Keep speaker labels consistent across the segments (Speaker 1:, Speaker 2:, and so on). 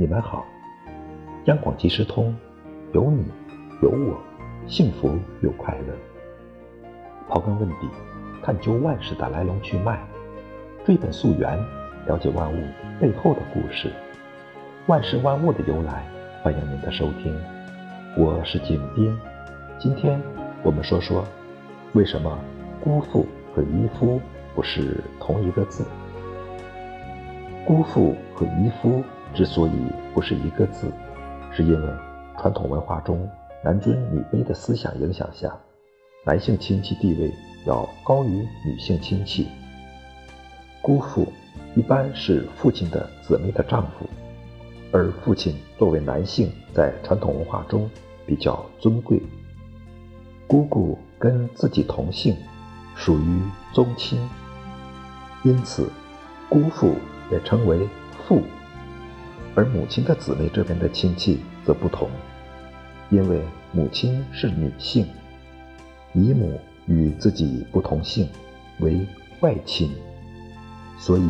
Speaker 1: 你们好！央广即时通，有你有我，幸福又快乐。刨根问底，探究万事的来龙去脉，追本溯源，了解万物背后的故事，万事万物的由来。欢迎您的收听，我是景斌。今天我们说说，为什么姑父和姨夫不是同一个字？姑父和姨夫之所以不是一个字，是因为传统文化中男尊女卑的思想影响下，男性亲戚地位要高于女性亲戚。姑父一般是父亲的姊妹的丈夫，而父亲作为男性，在传统文化中比较尊贵。姑姑跟自己同姓，属于宗亲，因此姑父。也称为父，而母亲的姊妹这边的亲戚则不同，因为母亲是女性，姨母与自己不同姓，为外亲，所以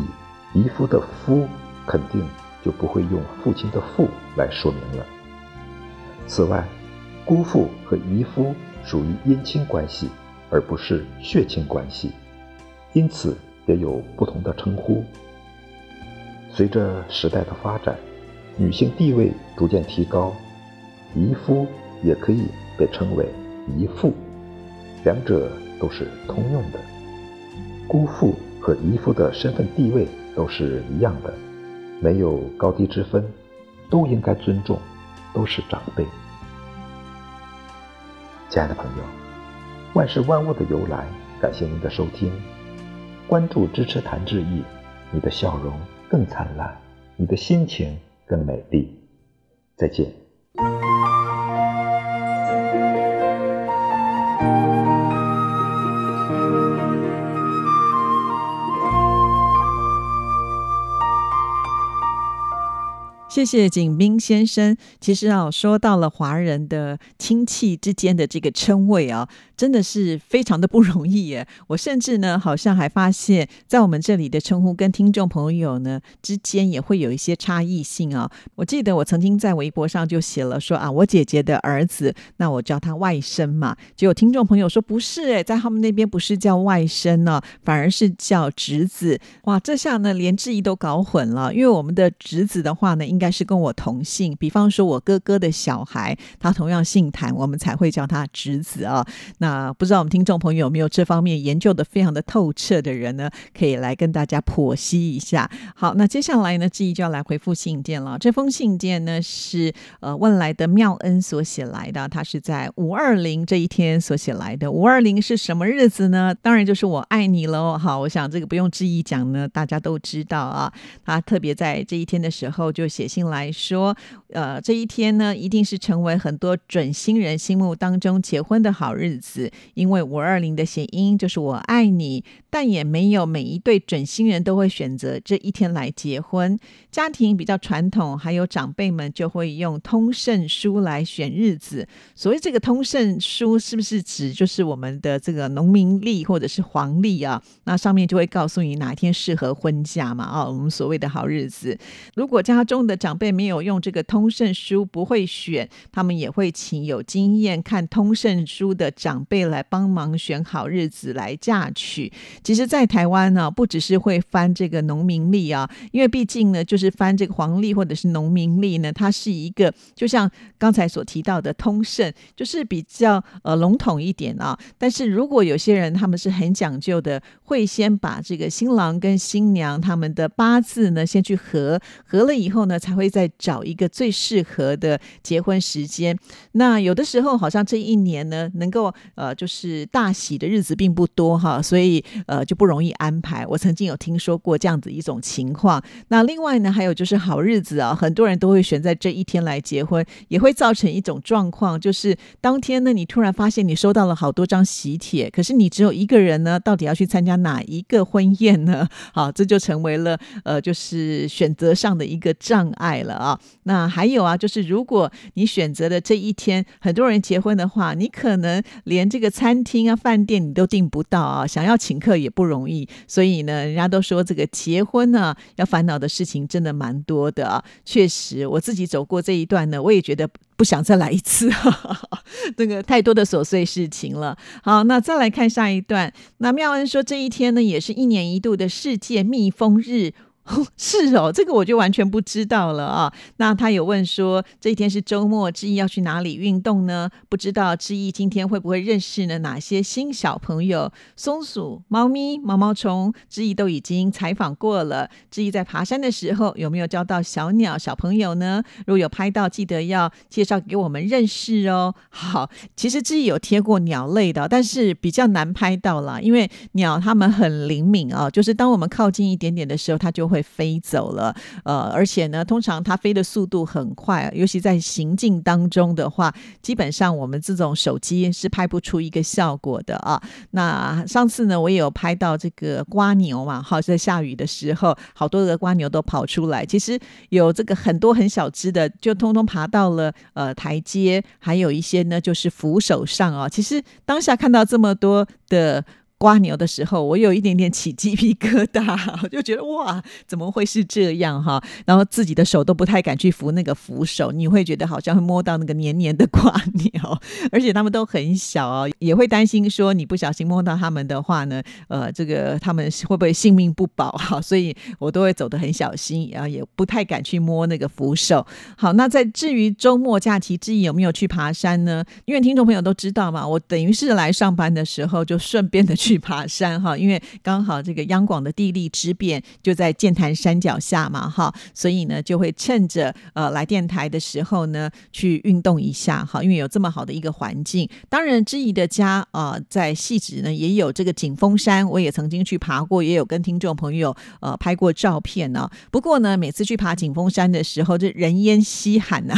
Speaker 1: 姨夫的夫肯定就不会用父亲的父来说明了。此外，姑父和姨夫属于姻亲关系，而不是血亲关系，因此也有不同的称呼。随着时代的发展，女性地位逐渐提高，姨夫也可以被称为姨父，两者都是通用的。姑父和姨夫的身份地位都是一样的，没有高低之分，都应该尊重，都是长辈。亲爱的朋友，万事万物的由来，感谢您的收听，关注支持谭志毅，你的笑容。更灿烂，你的心情更美丽。再见。
Speaker 2: 谢谢景斌先生。其实啊，说到了华人的亲戚之间的这个称谓啊，真的是非常的不容易耶。我甚至呢，好像还发现，在我们这里的称呼跟听众朋友呢之间也会有一些差异性啊。我记得我曾经在微博上就写了说啊，我姐姐的儿子，那我叫他外甥嘛。就有听众朋友说不是哎，在他们那边不是叫外甥呢，反而是叫侄子。哇，这下呢连质疑都搞混了，因为我们的侄子的话呢，应应该是跟我同姓，比方说我哥哥的小孩，他同样姓谭，我们才会叫他侄子啊。那不知道我们听众朋友有没有这方面研究的非常的透彻的人呢？可以来跟大家剖析一下。好，那接下来呢，志毅就要来回复信件了。这封信件呢是呃问来的妙恩所写来的，他是在五二零这一天所写来的。五二零是什么日子呢？当然就是我爱你喽。好，我想这个不用志毅讲呢，大家都知道啊。他特别在这一天的时候就写。信来说，呃，这一天呢，一定是成为很多准新人心目当中结婚的好日子，因为五二零的谐音就是我爱你。但也没有每一对准新人都会选择这一天来结婚，家庭比较传统，还有长辈们就会用通胜书来选日子。所谓这个通胜书，是不是指就是我们的这个农民历或者是黄历啊？那上面就会告诉你哪一天适合婚嫁嘛？啊，我们所谓的好日子。如果家中的长辈没有用这个通胜书，不会选，他们也会请有经验看通胜书的长辈来帮忙选好日子来嫁娶。其实，在台湾呢，不只是会翻这个农民历啊，因为毕竟呢，就是翻这个黄历或者是农民历呢，它是一个就像刚才所提到的通胜，就是比较呃笼统一点啊。但是如果有些人他们是很讲究的，会先把这个新郎跟新娘他们的八字呢先去合，合了以后呢，才还会再找一个最适合的结婚时间。那有的时候好像这一年呢，能够呃就是大喜的日子并不多哈，所以呃就不容易安排。我曾经有听说过这样子一种情况。那另外呢，还有就是好日子啊，很多人都会选在这一天来结婚，也会造成一种状况，就是当天呢，你突然发现你收到了好多张喜帖，可是你只有一个人呢，到底要去参加哪一个婚宴呢？好，这就成为了呃，就是选择上的一个障碍爱了啊。那还有啊，就是如果你选择的这一天很多人结婚的话，你可能连这个餐厅啊、饭店你都订不到啊，想要请客也不容易。所以呢，人家都说这个结婚呢，要烦恼的事情真的蛮多的啊。确实，我自己走过这一段呢，我也觉得不想再来一次，那个太多的琐碎事情了。好，那再来看下一段。那妙恩说，这一天呢，也是一年一度的世界蜜蜂日。是哦，这个我就完全不知道了啊。那他有问说，这一天是周末，志毅要去哪里运动呢？不知道志毅今天会不会认识呢？哪些新小朋友？松鼠、猫咪、毛毛虫，志毅都已经采访过了。志毅在爬山的时候有没有交到小鸟小朋友呢？如果有拍到，记得要介绍给我们认识哦。好，其实志毅有贴过鸟类的，但是比较难拍到了，因为鸟它们很灵敏啊，就是当我们靠近一点点的时候，它就会。飞走了，呃，而且呢，通常它飞的速度很快，尤其在行进当中的话，基本上我们这种手机是拍不出一个效果的啊。那上次呢，我也有拍到这个瓜牛嘛，好，在下雨的时候，好多个瓜牛都跑出来，其实有这个很多很小只的，就通通爬到了呃台阶，还有一些呢就是扶手上啊。其实当下看到这么多的。刮牛的时候，我有一点点起鸡皮疙瘩，就觉得哇，怎么会是这样哈？然后自己的手都不太敢去扶那个扶手，你会觉得好像会摸到那个黏黏的刮牛，而且他们都很小哦，也会担心说你不小心摸到他们的话呢，呃，这个他们会不会性命不保哈？所以我都会走得很小心，然后也不太敢去摸那个扶手。好，那在至于周末假期之一有没有去爬山呢？因为听众朋友都知道嘛，我等于是来上班的时候就顺便的去。去爬山哈，因为刚好这个央广的地利之便就在剑潭山脚下嘛哈，所以呢就会趁着呃来电台的时候呢去运动一下哈，因为有这么好的一个环境。当然，知怡的家啊在细致呢也有这个景峰山，我也曾经去爬过，也有跟听众朋友呃拍过照片呢。不过呢，每次去爬景峰山的时候，这人烟稀罕呐，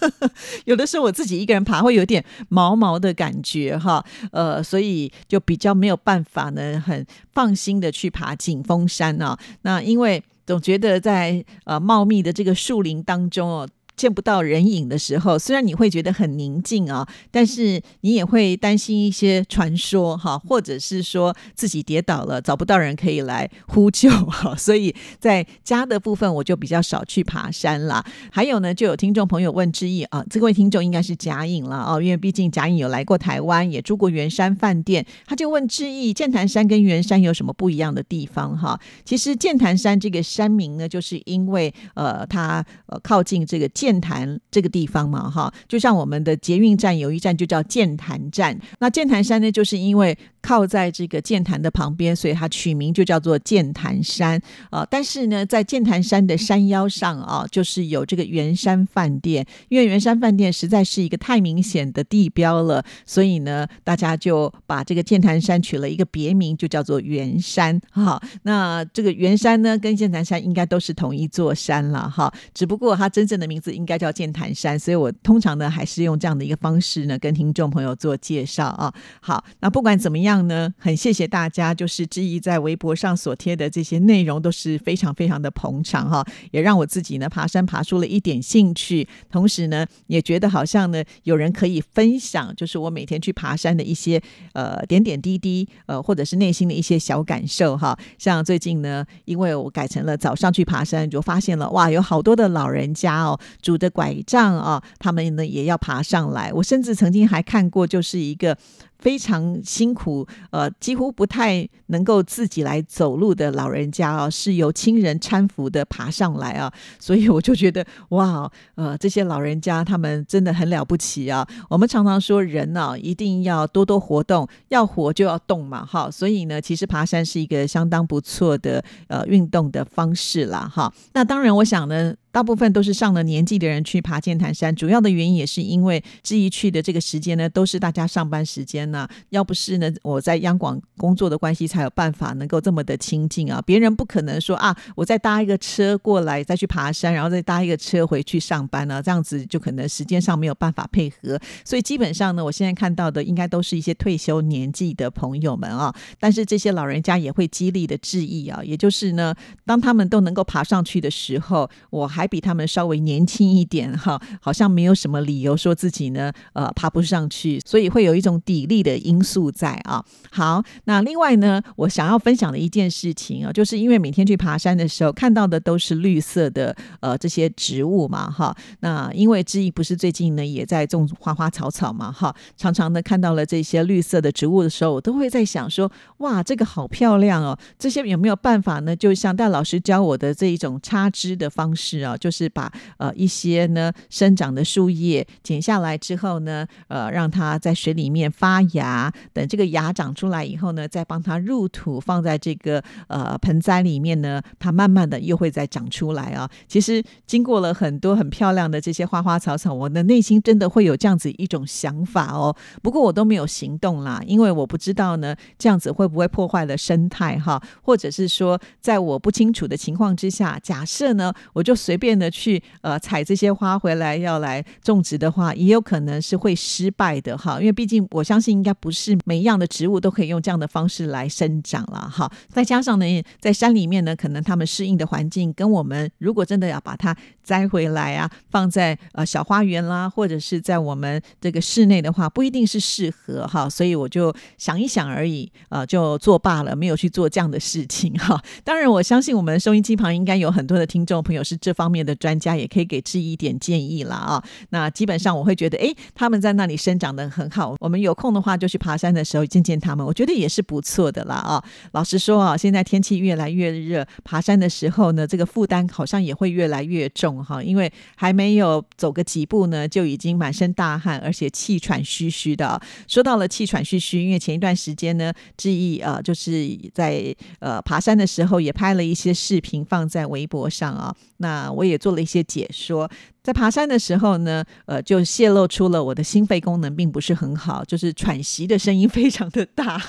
Speaker 2: 有的时候我自己一个人爬会有点毛毛的感觉哈，呃，所以就比较没有。办法呢，很放心的去爬景峰山啊。那因为总觉得在呃茂密的这个树林当中哦。见不到人影的时候，虽然你会觉得很宁静啊，但是你也会担心一些传说哈，或者是说自己跌倒了找不到人可以来呼救哈。所以在家的部分，我就比较少去爬山啦。还有呢，就有听众朋友问志毅啊，这位听众应该是贾颖了啊，因为毕竟贾颖有来过台湾，也住过圆山饭店，他就问志毅，剑潭山跟圆山有什么不一样的地方哈？其实剑潭山这个山名呢，就是因为呃，它呃靠近这个剑。剑潭这个地方嘛，哈，就像我们的捷运站有一站就叫剑潭站。那剑潭山呢，就是因为靠在这个剑潭的旁边，所以它取名就叫做剑潭山啊。但是呢，在剑潭山的山腰上啊，就是有这个圆山饭店。因为圆山饭店实在是一个太明显的地标了，所以呢，大家就把这个剑潭山取了一个别名，就叫做圆山。哈，那这个圆山呢，跟剑潭山应该都是同一座山了，哈。只不过它真正的名字。应该叫剑潭山，所以我通常呢还是用这样的一个方式呢跟听众朋友做介绍啊。好，那不管怎么样。样呢，很谢谢大家，就是志毅在微博上所贴的这些内容都是非常非常的捧场哈，也让我自己呢爬山爬出了一点兴趣，同时呢也觉得好像呢有人可以分享，就是我每天去爬山的一些呃点点滴滴，呃或者是内心的一些小感受哈。像最近呢，因为我改成了早上去爬山，就发现了哇，有好多的老人家哦，拄着拐杖啊，他们呢也要爬上来。我甚至曾经还看过，就是一个。非常辛苦，呃，几乎不太能够自己来走路的老人家啊，是由亲人搀扶的爬上来啊，所以我就觉得哇，呃，这些老人家他们真的很了不起啊。我们常常说人呢，一定要多多活动，要活就要动嘛，哈，所以呢，其实爬山是一个相当不错的呃运动的方式啦，哈。那当然，我想呢。大部分都是上了年纪的人去爬剑潭山，主要的原因也是因为志毅去的这个时间呢，都是大家上班时间呢。要不是呢，我在央广工作的关系，才有办法能够这么的亲近啊。别人不可能说啊，我再搭一个车过来，再去爬山，然后再搭一个车回去上班呢，这样子就可能时间上没有办法配合。所以基本上呢，我现在看到的应该都是一些退休年纪的朋友们啊。但是这些老人家也会激励的致意啊，也就是呢，当他们都能够爬上去的时候，我还。比他们稍微年轻一点哈，好像没有什么理由说自己呢，呃，爬不上去，所以会有一种砥砺的因素在啊。好，那另外呢，我想要分享的一件事情啊，就是因为每天去爬山的时候看到的都是绿色的呃这些植物嘛哈。那因为之一不是最近呢也在种花花草草嘛哈，常常呢看到了这些绿色的植物的时候，我都会在想说，哇，这个好漂亮哦。这些有没有办法呢？就像戴老师教我的这一种插枝的方式啊。就是把呃一些呢生长的树叶剪下来之后呢，呃让它在水里面发芽，等这个芽长出来以后呢，再帮它入土，放在这个呃盆栽里面呢，它慢慢的又会再长出来啊。其实经过了很多很漂亮的这些花花草草，我的内心真的会有这样子一种想法哦。不过我都没有行动啦，因为我不知道呢这样子会不会破坏了生态哈，或者是说在我不清楚的情况之下，假设呢我就随便。变的去呃采这些花回来要来种植的话，也有可能是会失败的哈，因为毕竟我相信应该不是每一样的植物都可以用这样的方式来生长了哈。再加上呢，在山里面呢，可能他们适应的环境跟我们如果真的要把它摘回来啊，放在呃小花园啦，或者是在我们这个室内的话，不一定是适合哈。所以我就想一想而已，呃，就作罢了，没有去做这样的事情哈。当然，我相信我们收音机旁应该有很多的听众朋友是这方方面。的专家也可以给志一点建议了啊。那基本上我会觉得，哎，他们在那里生长的很好。我们有空的话就去爬山的时候见见他们，我觉得也是不错的啦啊。老实说啊，现在天气越来越热，爬山的时候呢，这个负担好像也会越来越重哈。因为还没有走个几步呢，就已经满身大汗，而且气喘吁吁的。说到了气喘吁吁，因为前一段时间呢，志毅啊，就是在呃爬山的时候也拍了一些视频放在微博上啊。那我也做了一些解说。在爬山的时候呢，呃，就泄露出了我的心肺功能并不是很好，就是喘息的声音 非常的大。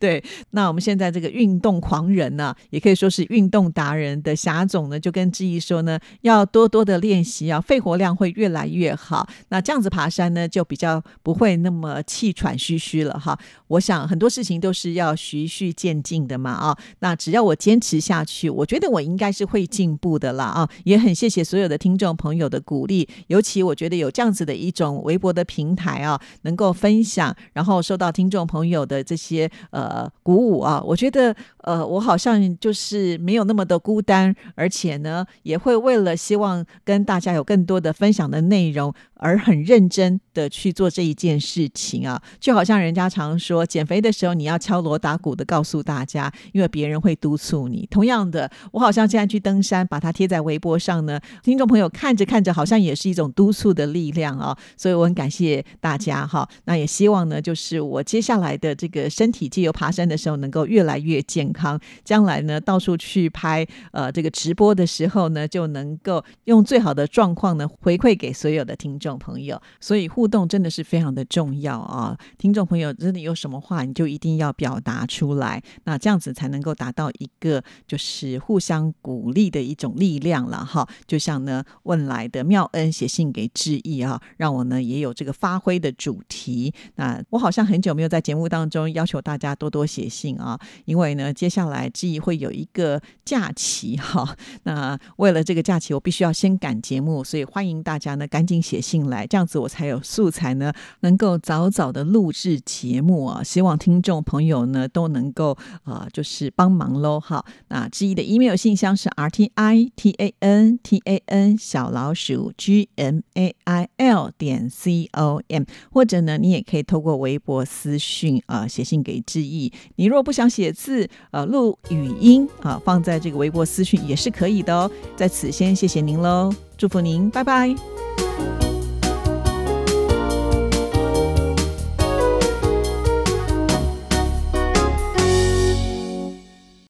Speaker 2: 对，那我们现在这个运动狂人呢，也可以说是运动达人的霞总呢，就跟志毅说呢，要多多的练习啊，肺活量会越来越好。那这样子爬山呢，就比较不会那么气喘吁吁了哈。我想很多事情都是要循序渐进的嘛啊。那只要我坚持下去，我觉得我应该是会进步的啦啊。也很谢谢所有的听众朋友。的鼓励，尤其我觉得有这样子的一种微博的平台啊，能够分享，然后受到听众朋友的这些呃鼓舞啊，我觉得呃我好像就是没有那么的孤单，而且呢也会为了希望跟大家有更多的分享的内容。而很认真的去做这一件事情啊，就好像人家常说，减肥的时候你要敲锣打鼓的告诉大家，因为别人会督促你。同样的，我好像现在去登山，把它贴在微博上呢，听众朋友看着看看着，好像也是一种督促的力量啊。所以我很感谢大家哈。那也希望呢，就是我接下来的这个身体借由爬山的时候，能够越来越健康。将来呢，到处去拍呃这个直播的时候呢，就能够用最好的状况呢，回馈给所有的听。众朋友，所以互动真的是非常的重要啊！听众朋友，真的有什么话，你就一定要表达出来，那这样子才能够达到一个就是互相鼓励的一种力量了哈。就像呢问来的妙恩写信给志毅啊，让我呢也有这个发挥的主题。那我好像很久没有在节目当中要求大家多多写信啊，因为呢接下来志毅会有一个假期哈。那为了这个假期，我必须要先赶节目，所以欢迎大家呢赶紧写信来，这样子我才有素材呢，能够早早的录制节目啊。希望听众朋友呢都能够啊，就是帮忙喽哈。那志毅的 email 信箱是 r t i t a n t a n 小老鼠 g m a i l 点 c o m，或者呢，你也可以透过微博私讯啊写信给志毅。你若不想写字，呃，录语音啊，放在这个微博私讯也是可以的哦。在此先谢谢您喽，祝福您，拜拜。